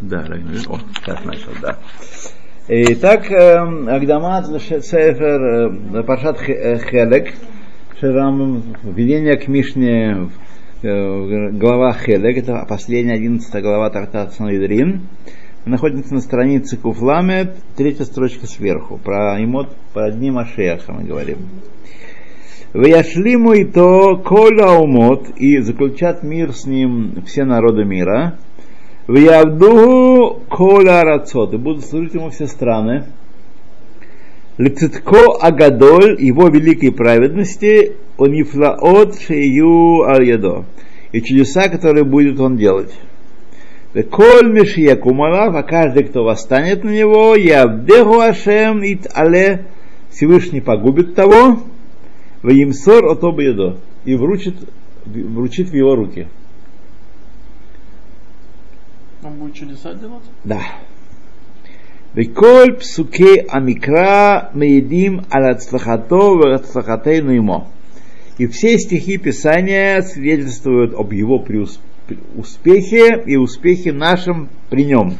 Да, о, сейчас начал, да. Итак, эм, Агдамат Сефер э, Паршат э, Хелек, Шерам, введение к Мишне, э, глава Хелек, это последняя одиннадцатая глава Тартат Санедрин, находится на странице Куфламет, третья строчка сверху, про имот, про дни Машеха мы говорим. Вяшлиму и то кола умот, и заключат мир с ним все народы мира, в Явдугу Коля Рацот, и будут служить ему все страны. Лицитко Агадоль, его великой праведности, он Ефлаот Шею Аль-Ядо, и чудеса, которые будет он делать. Коль Мишьякумалав, а каждый, кто восстанет на него, Явдеху Ашем Ит Але, Всевышний погубит того, в Имсор Отоба Ядо, и вручит, вручит в его руки. Он будет чудеса делать? Да. Веколь псуке амикра меедим алацлахато вацлахатейну ему. И все стихи Писания свидетельствуют об его успехе и успехе нашем при нем.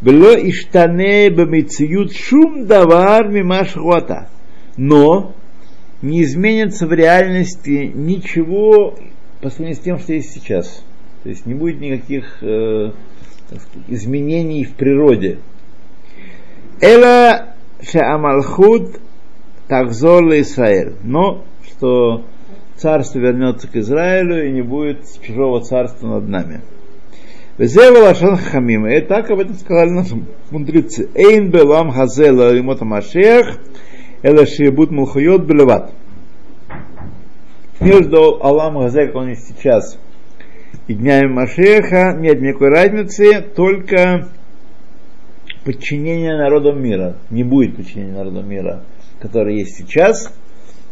Было иштане бамициют шум давар мимашхуата. Но не изменится в реальности ничего по сравнению с тем, что есть сейчас. То есть не будет никаких э, изменений в природе. Эла шаамалхуд такзор Израиль. Но что царство вернется к Израилю и не будет чужого царства над нами. Хамим. И так об этом сказали наши мудрецы. Эйн белам хазела имота машех, эла шиебут мулхуйот белеват. Между Аллам Газе, как он есть сейчас, и днями Машеха нет никакой разницы, только подчинение народам мира. Не будет подчинения народам мира, которое есть сейчас,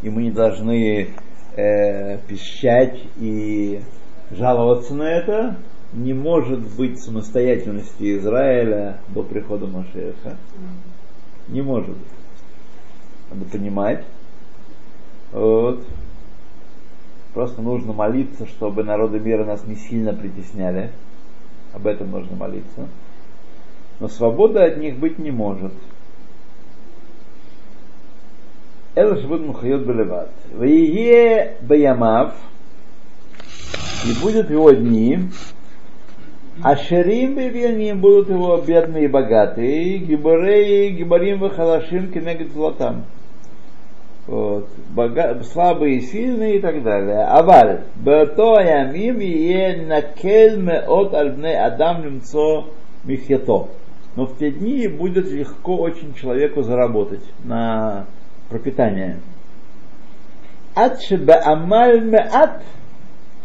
и мы не должны э, пищать и жаловаться на это. Не может быть самостоятельности Израиля до прихода Машеха. Не может. Надо понимать. Вот. Просто нужно молиться, чтобы народы мира нас не сильно притесняли. Об этом нужно молиться. Но свобода от них быть не может. Это же будет Мухайот Белеват. Вие Баямав, и будет его дни, а Шерим и будут его бедные и богатые, гибарей, гибарим и халашим золотам вот, бога, слабые и сильные и так далее. Аваль, бето ямим е накель меот альбне адам лимцо михето. Но в те дни будет легко очень человеку заработать на пропитание. Ад шебе амаль меат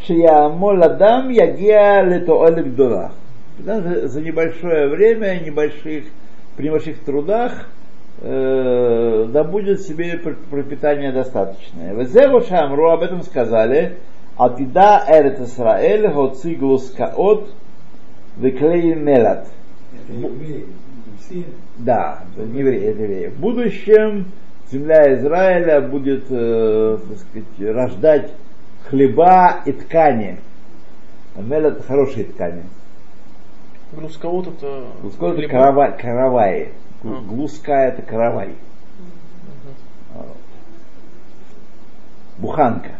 шеямол адам ягия летоэлек гдола. За небольшое время, небольших, при небольших трудах э, да будет себе пропитание достаточное. Везеву Шамру об этом сказали, Атида Эрет Исраэль, Хоци Глускаот, Веклей Мелат. Да, не евреи, это евреи. В будущем земля Израиля будет, э, так сказать, рождать хлеба и ткани. Мелат хорошие ткани. Глускаот это... Глускаот это каравай, караваи. Глуская это каравай. Буханка.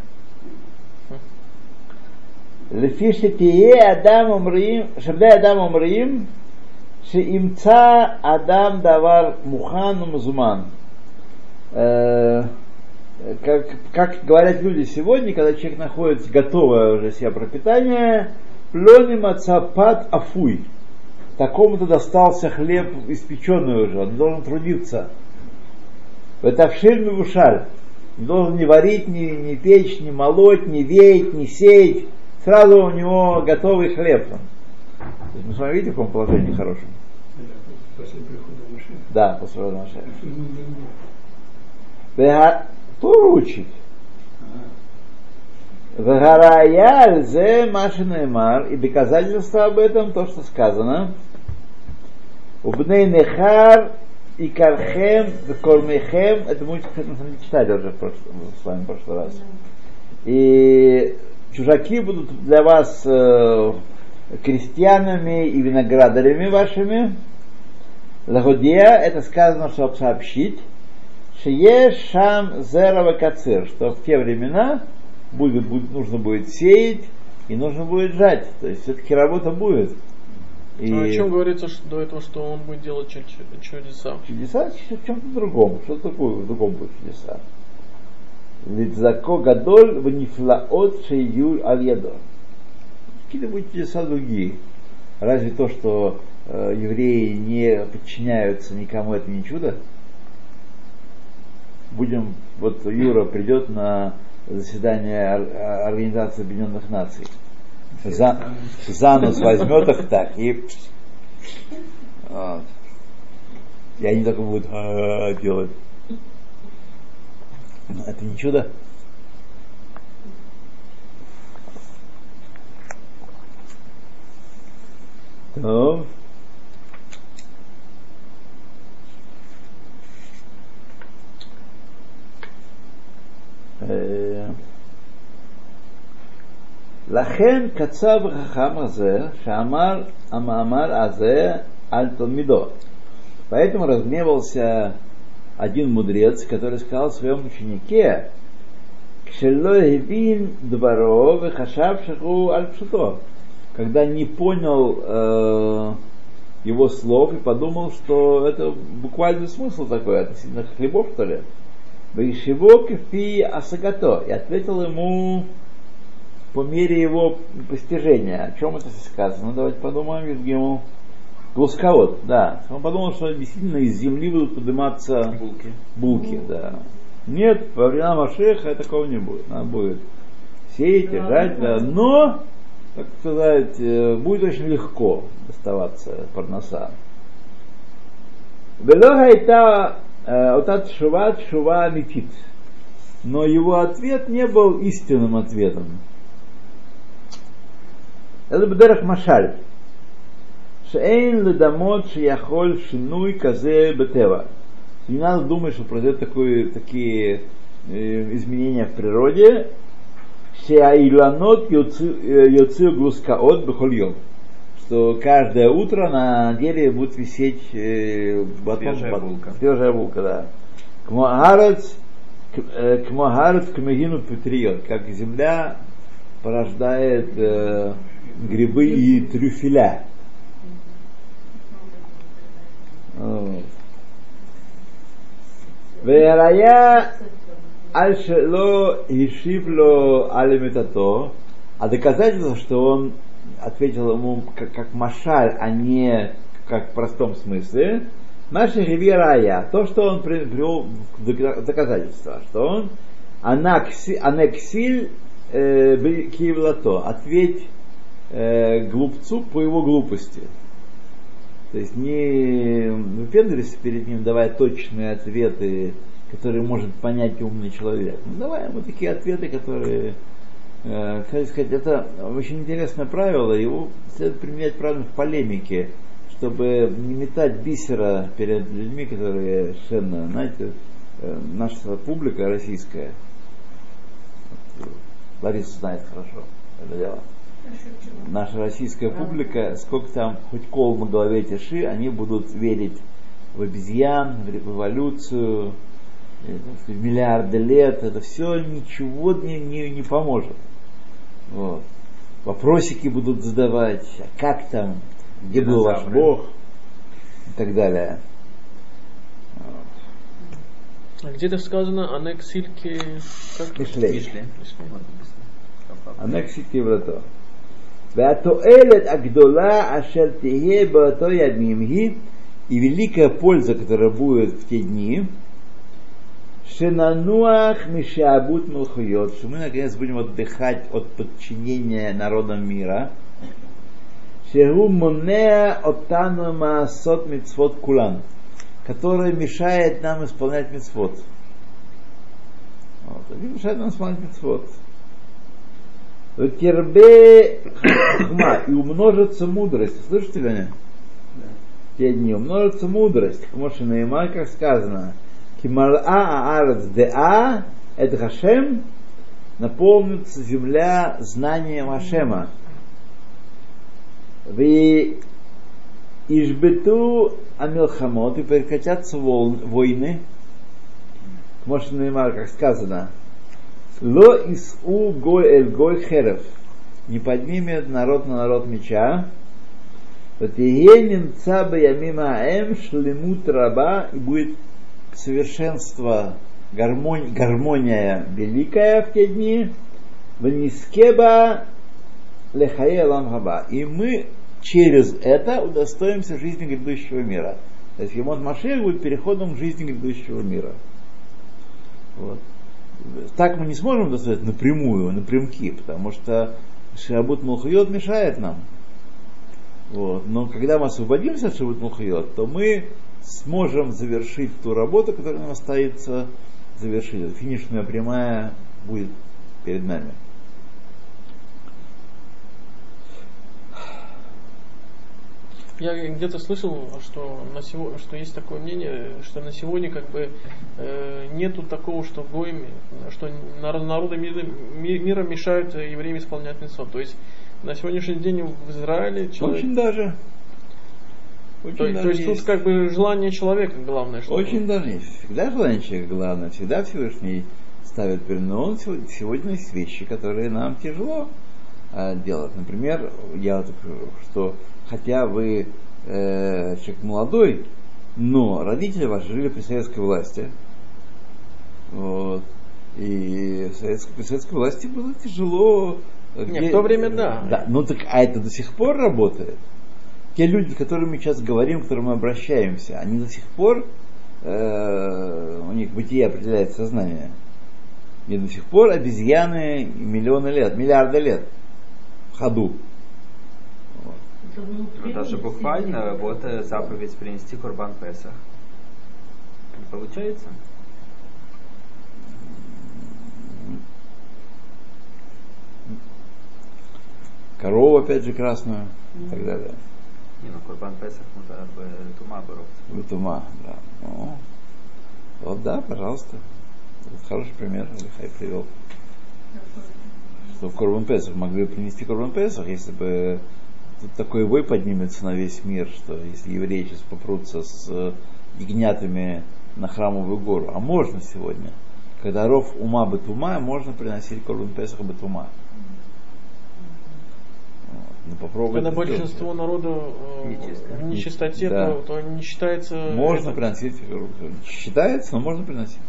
לפי שתהיה אדם אומרים, שבני אדם אומרים שימצא אדם דבר מוכן ומזומן. Как, как говорят люди сегодня, когда человек находится готовое уже себе пропитание, пленим ацапат афуй такому-то достался хлеб испеченный уже, он должен трудиться. Это вширный вушаль. Не должен не варить, не, не печь, не молоть, не веять, не сеять. Сразу у него готовый хлеб. Там. То есть мы с вами видите, в каком положении хорошем? После прихода Машеха. Да, после прихода Машеха. Туру учит. Вагарая зе машинаймар, и доказательство об этом, то, что сказано, Убней Нехар и Кархем, Кормехем, это мы читали уже с вами в прошлый раз. И чужаки будут для вас э, крестьянами и виноградарями вашими. Лагодия, это сказано, чтобы сообщить, Шие Шам Зерова Кацир, что в те времена будет, будет, нужно будет сеять и нужно будет жать. То есть все-таки работа будет. И... А о чем говорится что, до этого, что он будет делать чудеса? Чудеса в чем-то другом. Что такое в другом будет чудеса? Ведь зако гадоль в нифлаот шею аль Какие-то будут чудеса другие. Разве то, что э, евреи не подчиняются никому, это не чудо? Будем, вот Юра придет на заседание Организации Объединенных Наций. За, за нос возьмет их так и вот. И они только будут «А, делать. Это не чудо. Ну, לכן קצב החכם הזה, שאמר המאמר הזה על תלמידו. Поэтому разгневался один мудрец, который сказал своем ученике, כשלא הבין דברו וחשב שהוא על פשוטו, когда не понял э, его слов и подумал, что это буквальный смысл такой, относительно хлебов, что ли. Вейшиво кефи асагато. И ответил ему по мере его постижения. О чем это сказано? Давайте подумаем, Евгему. Глусковод, да. Он подумал, что действительно из земли будут подниматься булки. Булки, да. Нет, во времена Машеха такого не будет. Надо будет сеять, жать, да. Но, так сказать, э, будет очень легко доставаться парноса. Велога это вот шува шува амитит. Но его ответ не был истинным ответом. Это бдерах машаль. Шейн ледамот шияхоль шинуй казе бетева. Не надо думать, что произойдет такое, такие э, изменения в природе. Шеаиланот йоцию глускаот бехольем. Что каждое утро на дереве будет висеть э, батон, свежая батон, булка. Свежая булка, да. Кмоарец, кмоарец кмегину петриот. Как земля порождает э, грибы и трюфеля. Верая Альшело Ишивло Алимитато, а доказательство, что он ответил ему как, как машаль, а не как в простом смысле, Наши Ривирая, то, что он привел доказательство, что он анексиль э, киевлато, ответь э, глупцу по его глупости. То есть не выпендривайся перед ним, давая точные ответы, которые может понять умный человек. Ну, давай ему такие ответы, которые, э, как сказать, это очень интересное правило, его следует применять правильно в полемике, чтобы не метать бисера перед людьми, которые совершенно, знаете, э, наша публика российская, Лариса знает хорошо это дело наша российская публика, сколько там хоть кол на голове тиши, они будут верить в обезьян, в эволюцию, э, в миллиарды лет, это все ничего не, не, не поможет. Вот. Вопросики будут задавать, а как там, где был ваш Бог и так далее. А где-то сказано анексильки... Как? Мишлей. Анексильки врата. Ватуэлет Агдула Ашер Тихе Бато Ядмимхи и великая польза, которая будет в те дни, Шенануах Мишабут Мулхуйот, что мы наконец будем отдыхать от подчинения народам мира. Шегу Монеа Отану Маасот Мицвот Кулан, который мешает нам исполнять мицвод. Вот, они мешают нам исполнять мицвод. Тербе хма и умножится мудрость. Слышите ли? Те дни умножится мудрость. К Моше как сказано. Кимара аарец деа Хашем наполнится земля знанием Ашема. В Ишбету Амилхамот и прекратятся войны. Может, Неймар, как сказано, Ло из у гой эль гой херев. Не поднимет народ на народ меча. немца ямима эм шлемут раба и будет совершенство, гармония, гармония великая в те дни. Ванискеба лехае ламхаба. И мы через это удостоимся жизни грядущего мира. То есть Емот Машех будет переходом к жизни грядущего мира. Вот так мы не сможем достать напрямую, напрямки, потому что Шабут Мулхайот мешает нам. Вот. Но когда мы освободимся от Шабут Мулхайот, то мы сможем завершить ту работу, которая нам остается завершить. Финишная прямая будет перед нами. Я где-то слышал, что, на сегодня, что есть такое мнение, что на сегодня как бы э, нету такого, что гоем, что народы мира, мира мешают евреям исполнять митцвот. То есть на сегодняшний день в Израиле человек... Очень даже. Очень то, даже то есть, есть тут как бы желание человека главное. Что Очень даже есть. Всегда желание человека главное. Всегда Всевышний ставит перед но сегодня есть вещи, которые нам тяжело э, делать. Например, я вот, что хотя вы э, человек молодой, но родители ваши жили при советской власти. Вот. И советской, при советской власти было тяжело. Нет, где, в то время да. Да, ну так, а это до сих пор работает. Те люди, с которыми мы сейчас говорим, к которым мы обращаемся, они до сих пор, э, у них бытие определяет сознание. И до сих пор обезьяны миллионы лет, миллиарды лет в ходу. Но даже буквально вот э, заповедь принести Курбан Песах. Получается? Корову, опять же, красную и так далее. Не, ну Курбан Песах нужно в тума бороться. Тума, да. Ну, вот да, пожалуйста. Вот хороший пример Алихай привел. Что в Курбан Песах могли бы принести Курбан Песах, если бы тут такой вой поднимется на весь мир, что если евреи сейчас попрутся с э, ягнятами на храмовую гору, а можно сегодня, когда ров ума бетума, можно приносить корбан Песах бетума. Ну, попробуй Когда большинство делать. народа э, в нечистоте, да. то, то не считается... Можно это... приносить, считается, но можно приносить.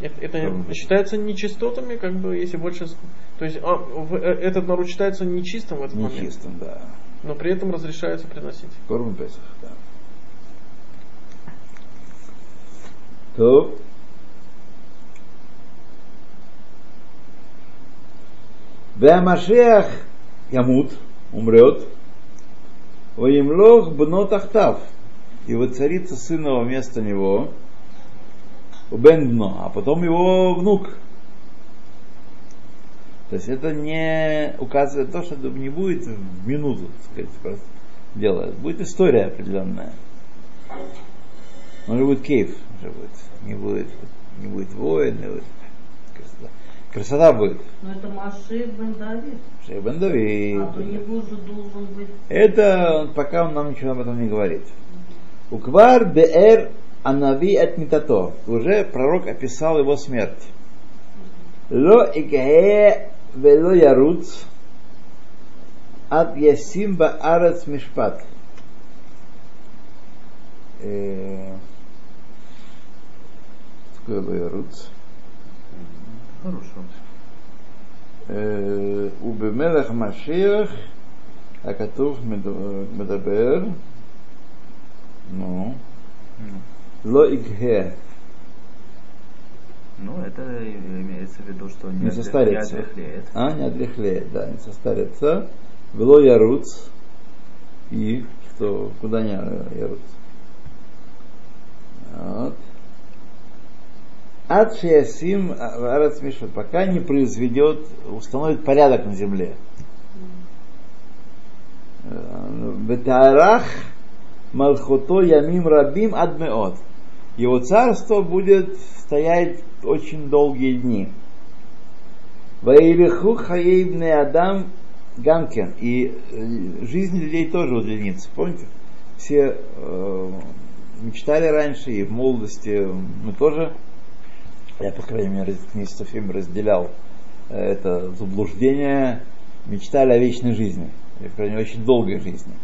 Это, это считается нечистотами, как бы, если больше... То есть а, в, э, этот народ считается нечистым в этот нечистым, момент? Нечистым, да. Но при этом разрешается приносить. Корм Песах, да. То. Беамашех Ямут умрет, Ваимлох бно тахтав, и воцарится сына вместо него, Бен а потом его внук, то есть это не указывает то, что не будет в минуту, так сказать, просто дело. Будет история определенная. Может будет кейф, уже будет. Не будет, не будет воин, не будет красота. Красота будет. Но это Машех бен Давид. Машех бен Давид. А до него же должен быть... Это пока он нам ничего об этом не говорит. Уквар беэр анави от митато. Уже пророк описал его смерть. Ло игае ולא ירוץ עד ישים בארץ משפט. לא ירוץ. אה, ובמלך משיח הכתוב מדבר, נו, לא יגהה Ну, это имеется в виду, что не, не состарится. Не отрехлеет. А, не отрехлеет, да, не состарится. Вело яруц. И что, куда не яруц? Вот. Ад Шиасим Арец Мишват, пока не произведет, установит порядок на земле. Бетарах Малхото Ямим Рабим Адмеот. Его царство будет стоять очень долгие дни. Ваилиху хаейбне адам Ганкен. И э, жизнь людей тоже удлинится. Помните? Все э, мечтали раньше, и в молодости мы тоже, я, по крайней мере, книгу Софим разделял э, это заблуждение, мечтали о вечной жизни, или, по крайней мере, очень долгой жизни.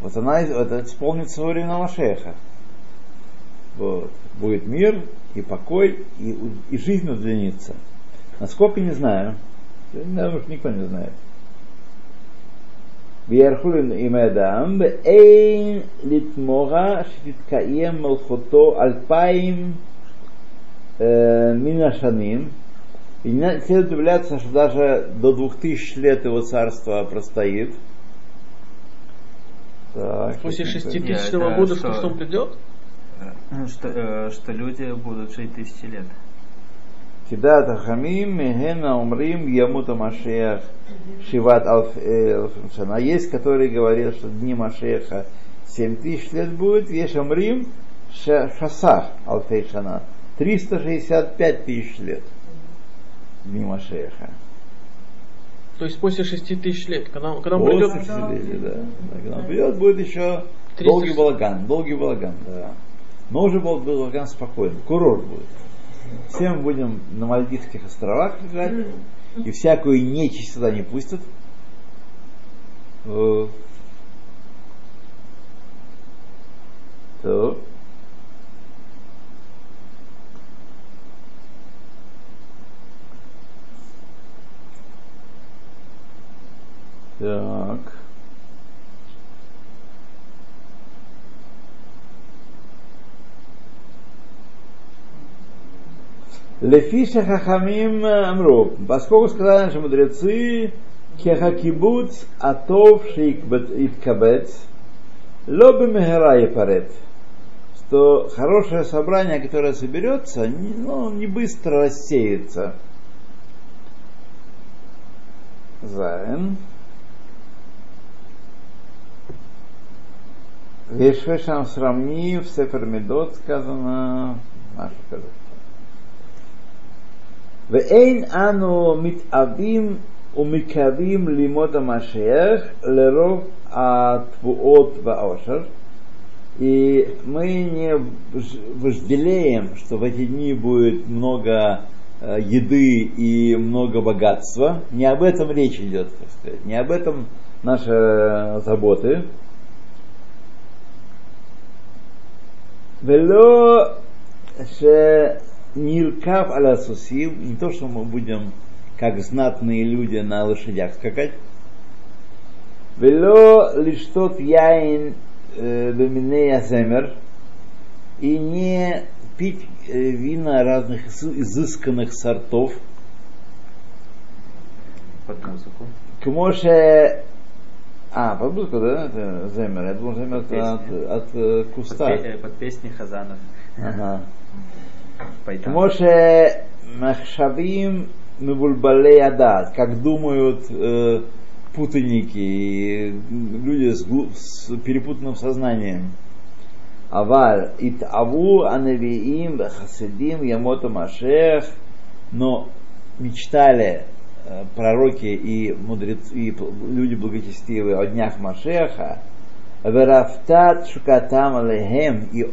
Вот она это исполнится во время Машеха. Вот. Будет мир и покой, и, и жизнь удлинится. Насколько не знаю. Наверное, никто не знает. ויערכו עם האדם, ואין לתמורה שתתקיים מלכותו אלפיים מן השנים. И не следует удивляться, что даже до двух тысяч лет его царство простоит. Так, После шеститысячного года что, что он придет? Ну, что, э, что люди будут жить тысячи лет. Кидат Ахамим, Мехена Умрим, Ямута Машех, Шиват Алфшана. Э, есть, который говорил, что дни Машеха 7 тысяч лет будет, есть Умрим, Шасах Алфейшана. 365 тысяч лет дни Машеха. То есть после 6 тысяч лет, когда, когда он придет... После 6 тысяч лет, да. Когда он придет, будет еще 300... долгий балаган, долгий балаган, да. Но уже был балаган спокойный, курорт будет. Все мы будем на Мальдивских островах лежать, и всякую нечисть сюда не пустят. Э, то. Так. Лефиша хахамим амру. Поскольку сказали наши мудрецы, кехакибуц атов шейк иткабец, лобы мехера парет. Что хорошее собрание, которое соберется, не, ну, не быстро рассеется. Зайн. Вешвешам сравни в Сефер Медот сказано, Маша сказать. ואין אנו מתאבים ומקווים לימוד המשיח לרוב התבואות והעושר. И мы не вожделеем, что в эти дни будет много еды и много богатства. Не об этом речь идет, так сказать. Не об этом наши заботы. Вело Ниркав аля сусим, не то, что мы будем как знатные люди на лошадях скакать. Вело лишь тот яин беминея земер и не пить вина разных изысканных сортов. Под музыку. К Моше а, под музыку, да, это земер. Я думал, земер это от, от, от куста. Под, под песни Хазанов. Ага. כמו שמחשבים מבולבלי הדעת, как думают э, путаники и люди с, с перепутанным сознанием. Аваль итаву анавиим хасидим ямота машех, но мечтали э, пророки и мудрецы, и люди благочестивые о днях Машеха, Верафтат шукатам алехем, и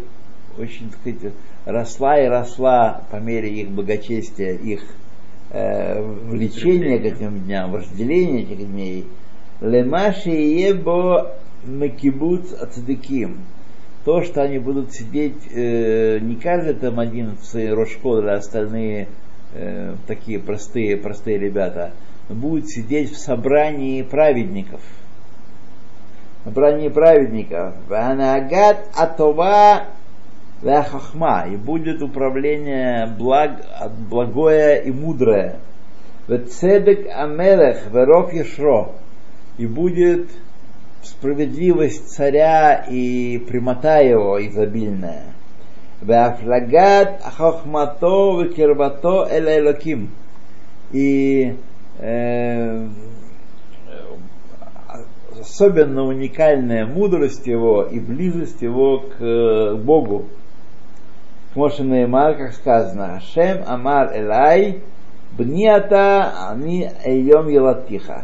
очень, так сказать, росла и росла по мере их благочестия, их э, влечения к этим дням, вожделения этих дней. Лемаши ебо макибуц ацдеким. То, что они будут сидеть, э, не каждый там один в своей рожшколе, а остальные э, такие простые, простые ребята, будут сидеть в собрании праведников. Собрании праведников. Ванагат атова хахма, и будет управление благ, благое и мудрое. Вецедек амелех веров ешро, и будет справедливость царя и прямота его изобильная. Веафлагат хохмато векербато элелоким. И э, особенно уникальная мудрость его и близость его к Богу. Моше Неймар, как сказано, Шем Амар Элай, Бниата Ани Эйом Елатиха.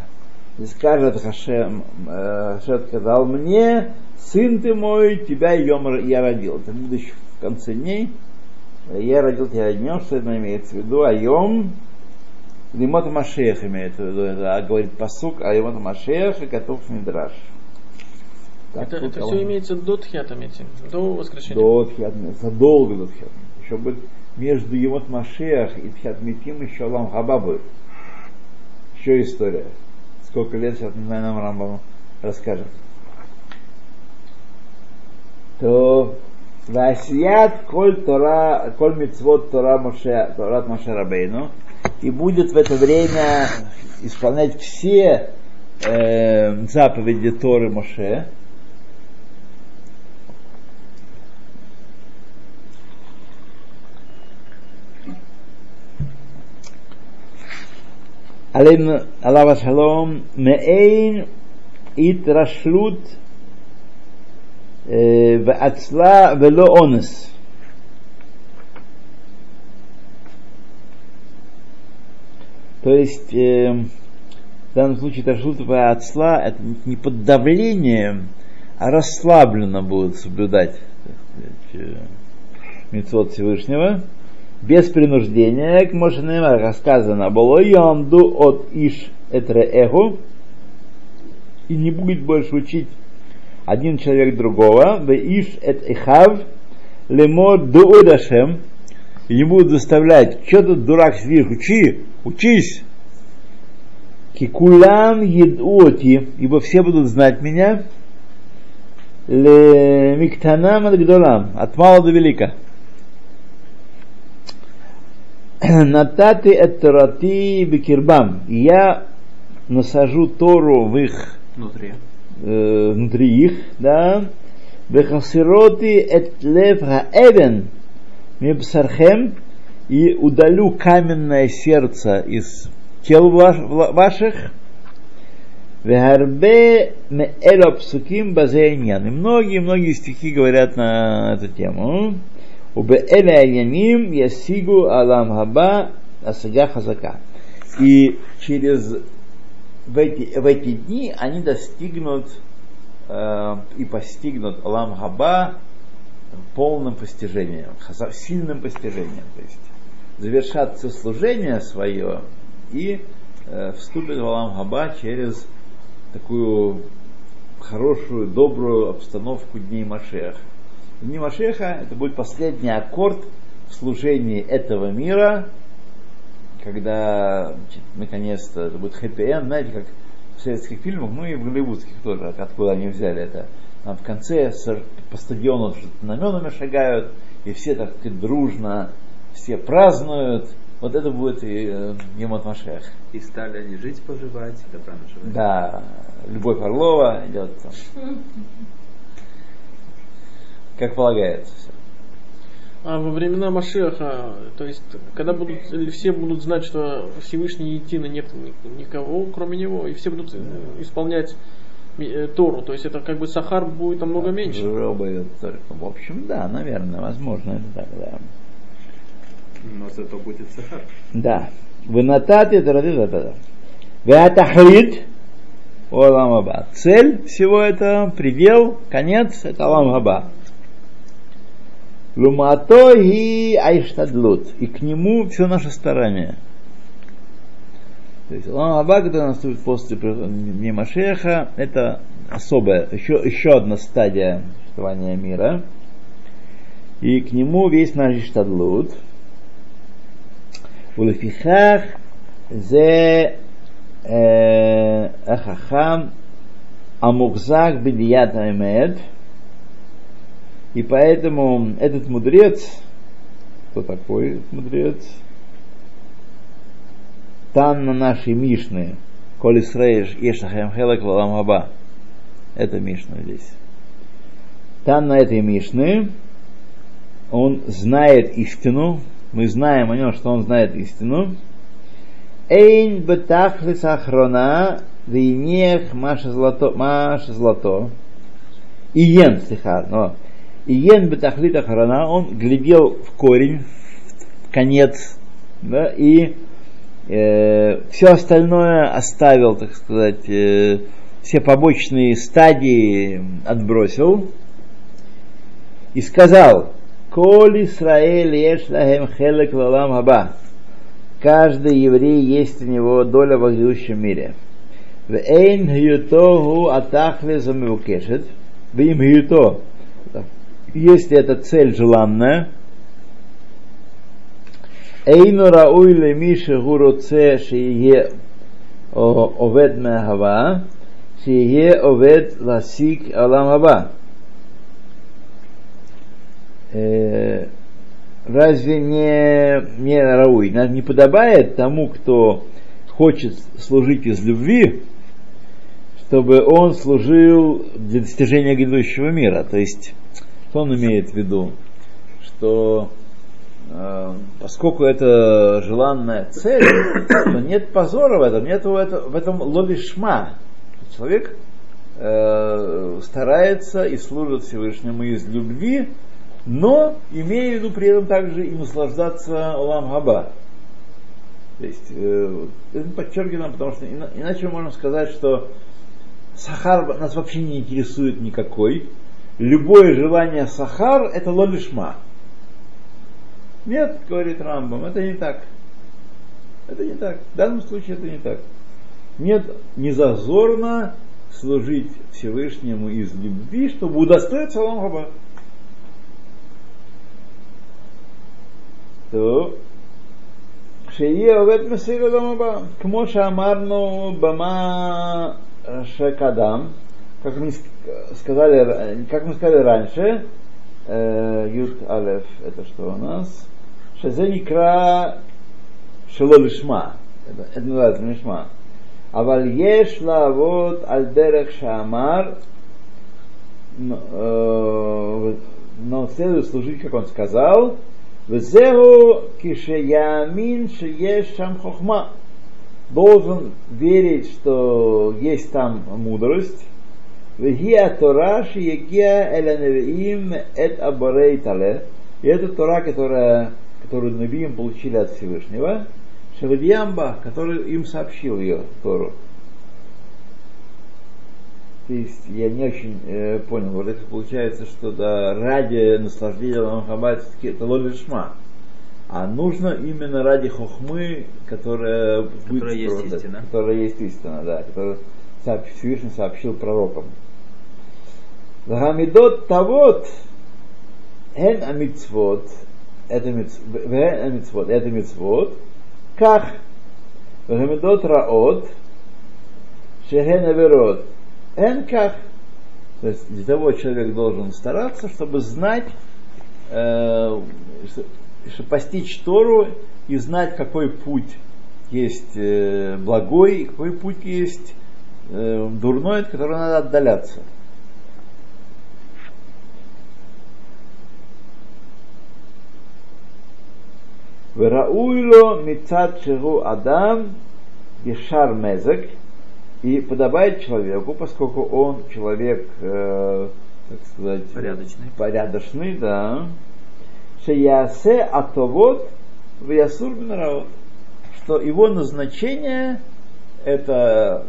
и скажет Хашем, Хашем сказал мне, сын ты мой, тебя йом я родил. Это будет еще в конце дней. Я родил тебя днем, что это имеется в виду, а йом Лимот Машех имеется в виду, это говорит посук, а Лимот Машех и готов Мидраш. Так, Это, это все имеется до Тхиата, имеется, до воскрешения. До Тхиат задолго до Тхиат Еще будет между Емот Машех и Тхиат Митим еще Алам Хаба будет. Еще история. Сколько лет сейчас, не знаю, нам Рамбам расскажет. То Васият коль Тора, коль мицвод Тора Моше, Торат Моше Рабейну, и будет в это время исполнять все э, заповеди Торы Моше, עליו השלום, מעין התרשלות אה, ועצלה ולא אונס. То есть э, в данном случае трашлут ацла это не под давлением, а расслабленно будут соблюдать мецвод Всевышнего без принуждения, как может как сказано, было ямду от иш этре эго, и не будет больше учить один человек другого, в иш эт эхав, лемо дуудашем, и не будут заставлять, что тут дурак сидишь, учи, учись. Кикулам едуоти, ибо все будут знать меня, ле миктанам от гдолам, от мала до велика. Натати эт Торати бекирбам. Я насажу Тору в их Внутри. э, внутри их, да. Бехасироти эт лев хаэвен мебсархем и удалю каменное сердце из тел ваших. Вегарбе меэло псуким базейнян. И многие-многие стихи говорят на эту тему. Убеэля яним ясигу алам хаба асага хазака. И через в эти, в эти дни они достигнут э, и постигнут Алам Хаба полным постижением, сильным постижением. То есть завершат все служение свое и э, вступят в Алам Хаба через такую хорошую, добрую обстановку Дней Машеха. Дни Машеха это будет последний аккорд в служении этого мира, когда значит, наконец-то это будет хэппи знаете, как в советских фильмах, ну и в голливудских тоже, откуда они взяли это. Там в конце по стадиону знаменами шагают, и все так дружно, все празднуют. Вот это будет и э, Емот Машех. И стали они жить, поживать, добра наживать. Да, Любовь Орлова идет там. Как полагается все. А во времена Машеха, то есть, когда будут, все будут знать, что Всевышний Етина нет ни- никого, кроме него, и все будут э, исполнять э, Тору, то есть это как бы Сахар будет намного меньше. Только. В общем, да, наверное, возможно, это так, да. Но зато будет сахар. Да. Вы натате да Веатахрит Олам Аба. Цель всего этого, предел, конец, это Олам Аба. Лумато айштадлут. И к нему все наше старание. То есть Лама Аба, который наступит после дня Машеха, это особая, еще, еще одна стадия существования мира. И к нему весь наш штадлут. Улефихах зе э, ахахам амукзак бедият амед – и поэтому этот мудрец, кто такой мудрец? Там на нашей Мишны, Коль Исраиш Ешахем Хелек Валам Хаба. Это Мишна здесь. Там на этой Мишны он знает истину, мы знаем о нем, что он знает истину. Эйн бетахлис ахрона вейнех маша злато, маша злато. Иен, слиха, но Иен бетахлит ахрона, он глядел в корень, в конец, да, и все остальное оставил, так сказать, э, все побочные стадии отбросил и сказал, Коль Исраэль еш лахем хелек лалам хаба. Каждый еврей есть у него доля в грядущем мире. Вейн хьютогу атахле замевукешет. Вим хьюто. Если это цель желанная, Эйну рауй лемиши гуроце шие овед мехава, шие овед ласик алам хаба. разве не, не рауй, не подобает тому, кто хочет служить из любви, чтобы он служил для достижения грядущего мира. То есть, что он имеет в виду? Что э, поскольку это желанная цель, то нет позора в этом, нет в этом, в этом лолишма. Человек э, старается и служит Всевышнему из любви, но имея в виду при этом также и наслаждаться Олам Хаба. То есть, э, это подчеркиваем, потому что иначе можем сказать, что сахар нас вообще не интересует никакой Любое желание сахар – это лолишма. Нет, говорит Рамбам, это не так. Это не так. В данном случае это не так. Нет, не зазорно служить Всевышнему из любви, чтобы удостоиться Олам Хаба. טוב, שיהיה עובד משיג עולם הבא. כמו שאמרנו במה שקדם, как мы сказали, как мы сказали раньше, Юд Алеф, это что у нас? Шазе Никра Шело Лишма. Это, это называется Лишма. אבל יש לעבוד על דרך שאמר, но следует служить, как он сказал, Везеру кишеямин шееш шам хохма. Должен верить, что есть там мудрость. Вегия Тора шиегия эленевиим эт абарей тале. И это Тора, которая, которую Набиим получили от Всевышнего. Шавадьямба, который им сообщил ее, Тору. То есть я не очень э, понял, вот это получается, что да, ради наслаждения Ламхабад это лолишма. А нужно именно ради хохмы, которая, которая есть просто, истина. Которая есть истина, да, которую Всевышний сообщил пророкам. Гамидот тавот эн амитсвот это мицвод, это мицвод, как Гамидот раот шехен аверот Энках. То есть для того человек должен стараться, чтобы знать, э, чтобы постичь Тору и знать, какой путь есть э, благой, какой путь есть э, дурной, от которого надо отдаляться. Верауйло мицат шеру адам ешар мезек – и подобает человеку, поскольку он человек, э, так сказать, порядочный, порядочный да, шеясе атовод в ясур что его назначение это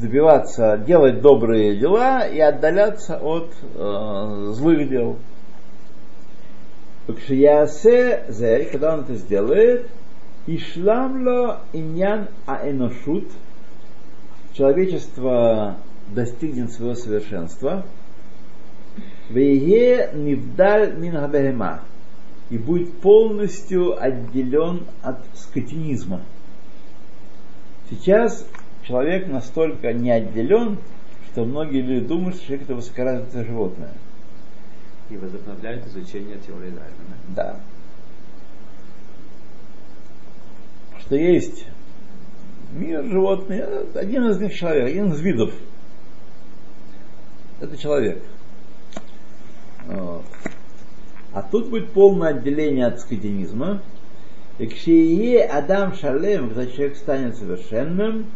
добиваться, делать добрые дела и отдаляться от э, злых дел. Когда он это сделает, ишламло иньян аэношут – человечество достигнет своего совершенства, Вее нивдаль мин и будет полностью отделен от скотинизма. Сейчас человек настолько не отделен, что многие люди думают, что человек это высокоразвитое животное. И возобновляют изучение теории Дарвина. Да. Что есть Мир, животные, один из них человек, один из видов. Это человек. Вот. А тут будет полное отделение от скотинизма. И кшие Адам Шалем, когда человек станет совершенным,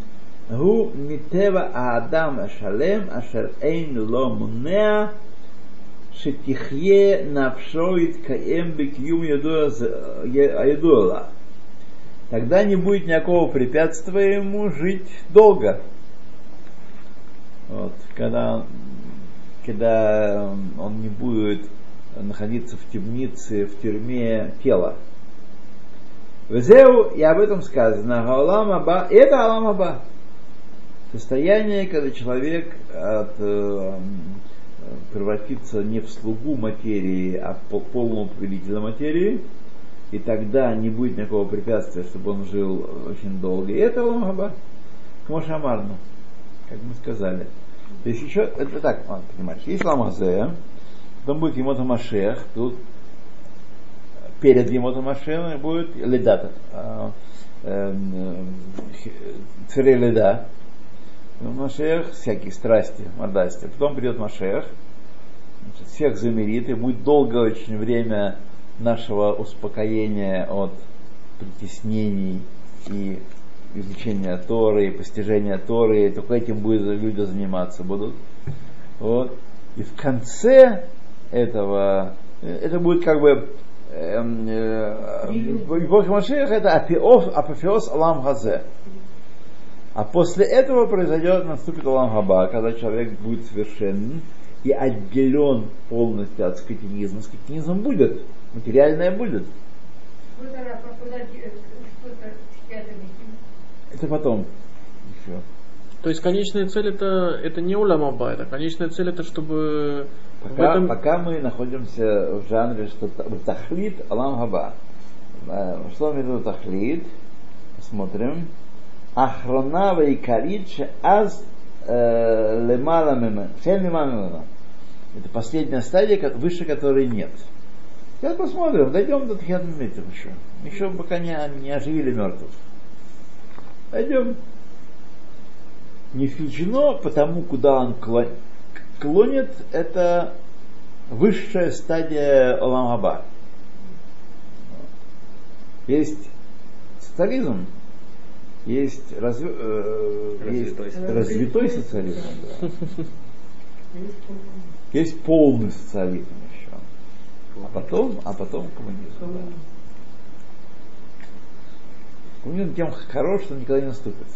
гу митева Адам Шалем, ашер эйн ло мунеа, шетихье навшоит каем бекьюм ядуала тогда не будет никакого препятствия ему жить долго. Вот, когда, когда он не будет находиться в темнице, в тюрьме тела. Везеу, и об этом сказано, Гаолам Аба, это Алам Аба. Состояние, когда человек от, э, превратится не в слугу материи, а в полного повелителя материи, и тогда не будет никакого препятствия, чтобы он жил очень долго. И это Алам Аба, к как мы сказали. То есть еще, это так, надо понимать, есть Ламазе, потом будет Емота Машех, тут перед Емота Машех будет Ледата, Царе Леда, Машех, всякие страсти, мордасти. Потом придет Машех, всех замерит, и будет долгое очень время нашего успокоения от притеснений и изучения Торы, и постижения Торы, и только этим будут люди заниматься будут. Вот. И в конце этого, это будет как бы эм, э, Бог Машех это апофеоз Алам Хазе. А после этого произойдет, наступит Алам Хаба, когда человек будет совершенен и отделен полностью от скотинизма. Скотинизм будет, материальное будет. Это потом еще. То есть конечная цель это, это не уламаба, это конечная цель это чтобы Пока, в этом... пока мы находимся в жанре, что тахлит алам хаба. Э, что мы виду тахлит? Смотрим. Каридше аз э, лемала мемен. Это последняя стадия, выше которой нет. Сейчас посмотрим, дойдем до Тхиадмитов еще. Еще пока не, не оживили мертвых. Пойдем. Не исключено, потому куда он клонит, это высшая стадия Оламаба. Есть социализм, есть, разви, э, Развитой есть социализм. развитой социализм, да. есть полный социализм еще. А потом, а потом коммунизм. Да. Коммунизм тем хорош, что никогда не наступит.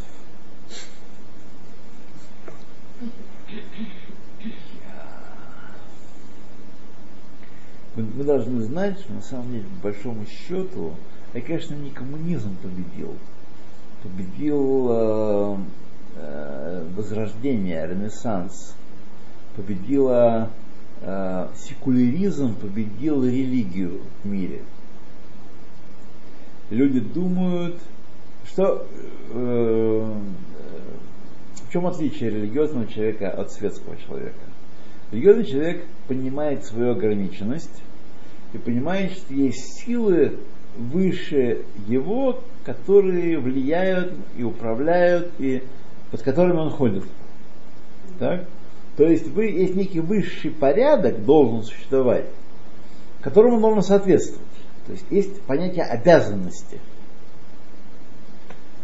Мы, мы должны знать, что на самом деле, по большому счету, это, конечно, не коммунизм победил. Победил э, э, возрождение, ренессанс. Победила э, секуляризм, победил религию в мире. Люди думают, что э, в чем отличие религиозного человека от светского человека? Религиозный человек понимает свою ограниченность и понимает, что есть силы выше его, которые влияют и управляют, и под которыми он ходит. Так? То есть вы, есть некий высший порядок, должен существовать, которому нужно соответствовать. То есть есть понятие обязанности.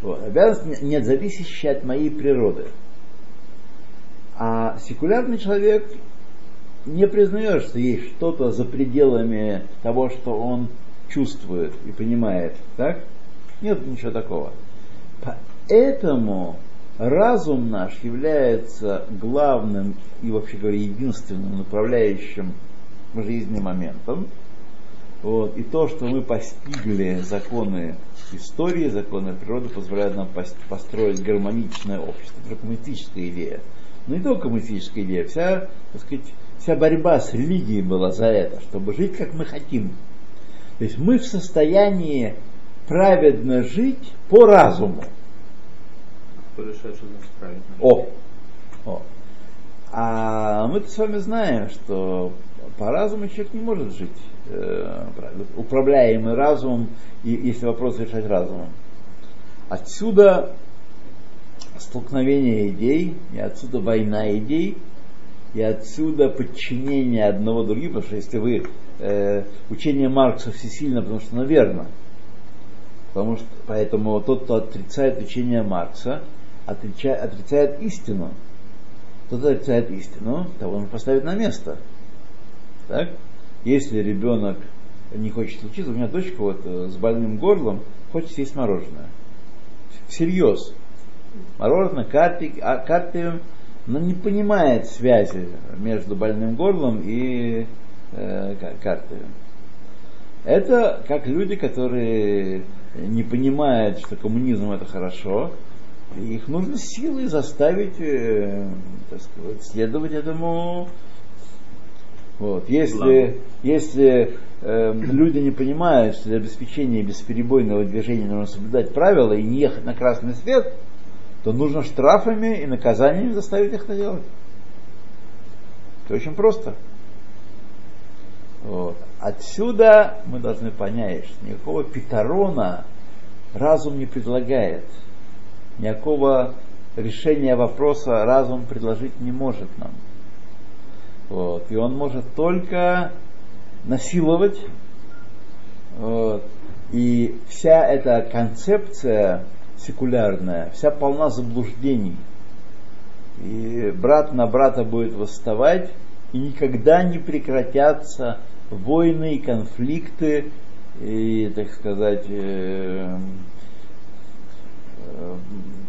Вот. Обязанность не зависящая от моей природы. А секулярный человек не признает, что есть что-то за пределами того, что он чувствует и понимает. Так? Нет ничего такого. Поэтому разум наш является главным и, вообще говоря, единственным направляющим жизни моментом. Вот. И то, что мы постигли законы истории, законы природы, позволяют нам построить гармоничное общество. Это коммунистическая идея. Но не только коммунистическая идея, вся, так сказать, вся борьба с религией была за это, чтобы жить как мы хотим. То есть мы в состоянии праведно жить по разуму. Кто решает, что значит правильно? О! О. А мы-то с вами знаем, что по разуму человек не может жить э, управляемый разумом, и, если вопрос решать разумом. Отсюда столкновение идей, и отсюда война идей, и отсюда подчинение одного другим, потому что если вы э, учение Маркса всесильно, потому что оно верно, потому что поэтому тот, кто отрицает учение Маркса, отрицает, отрицает истину. Тот кто отрицает истину, того он поставит на место. Так? Если ребенок не хочет учиться. У меня дочка вот э, с больным горлом хочет съесть мороженое. Всерьез. Мороженое, карпик, а карпиум, но не понимает связи между больным горлом и э, ка- карпием. Это как люди, которые не понимают, что коммунизм это хорошо, их нужно силой заставить, э, так сказать, следовать этому. Вот. Если, если э, люди не понимают, что для обеспечения бесперебойного движения нужно соблюдать правила и не ехать на красный свет, то нужно штрафами и наказаниями заставить их это делать. Это очень просто. Вот. Отсюда мы должны понять, что никакого питарона разум не предлагает. Никакого решения вопроса разум предложить не может нам. Вот. И он может только насиловать. Вот. И вся эта концепция секулярная, вся полна заблуждений. И брат на брата будет восставать, и никогда не прекратятся войны и конфликты, и, так сказать, э, э,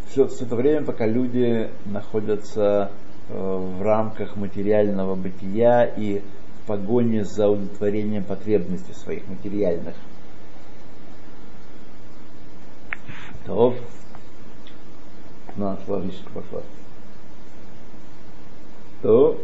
все, все это время, пока люди находятся э, в рамках материального бытия и в погоне за удовлетворением потребностей своих материальных. То, на, ложечка пошла. То,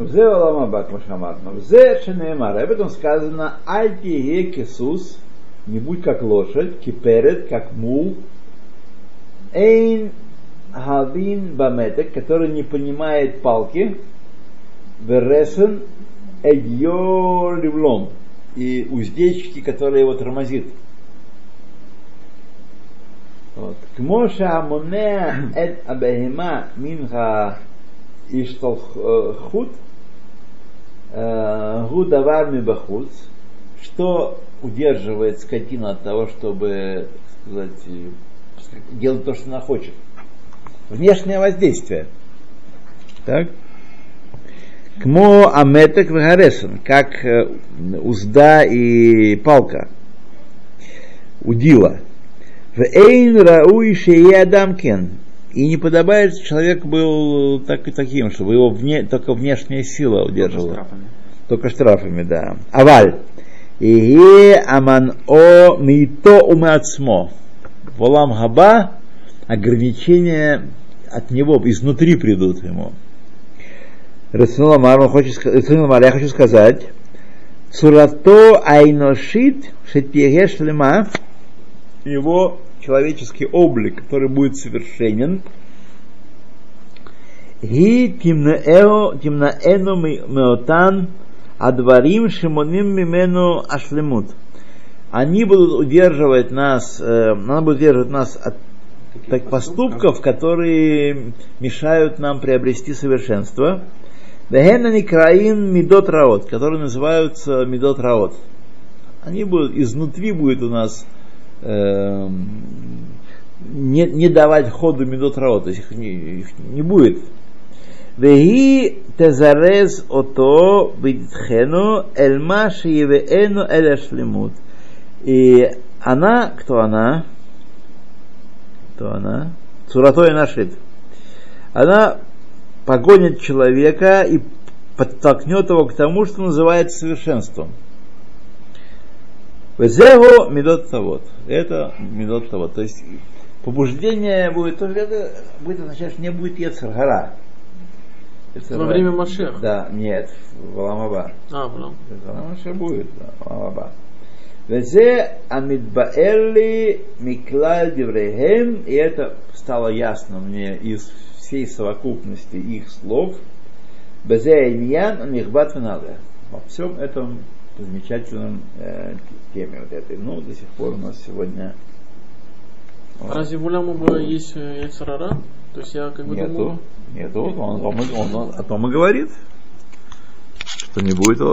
וזה עולם הבא, כמו שאמרנו. וזה שנאמר, об этом сказано, аль тие кисус, не будь как лошадь, киперет, как мул, эйн хавин баметек, который не понимает палки, вересен эдьо ливлом, и уздечки, которые его тормозит. Вот. כמו שהמונע את הבהמה מן ההשתלחות, гудавар мибахуц, что удерживает скотину от того, чтобы сказать, делать то, что она хочет. Внешнее воздействие. Так? Кмо аметек вегаресен, как э, узда и палка. Удила. В эйн рауи шея дамкен. И не подобает, человек был так, таким, чтобы его вне, только внешняя сила удерживала. Штрафами. Только штрафами, да. Аваль. И аман о мито умацмо. Волам хаба ограничения от него изнутри придут ему. Расул Амар, хочет я хочу сказать, Цурато айношит шетьеге шлема, его человеческий облик, который будет совершенен, и тимнаэну меотан адварим шимоним мимену ашлемут. Они будут удерживать нас, э, она будет удерживать нас от так, поступков, которые мешают нам приобрести совершенство. Вехена Никраин Мидот Раот, которые называются Мидот Раот. Они будут, изнутри будет у нас э, не, не давать ходу Мидот Раот, то есть их не, их не будет. Веги тезарез ото бидхену эльма шиевеэну эляшлемут. И она, кто она? Кто она? Цуратой нашит. Она погонит человека и подтолкнет его к тому, что называется совершенством. Везего медот тавод. Это медот тавод. То есть побуждение будет тоже это будет означать, что не будет Ецаргара. Во время Машеха. Да, нет, в Аламаба. А, блин. Аламаша будет, да, Аламаба. Везе амидбаэлли миклаль диврейхем, и это стало ясно мне из всей совокупности их слов. Безе иньян нихбат. Во всем этом замечательном э, теме вот этой. Ну, до сих пор у нас сегодня А Разве в Улямуба есть э, Яцерара? То есть я как бы нету, думал... нету, он, он, он о том и говорит, что не будет э,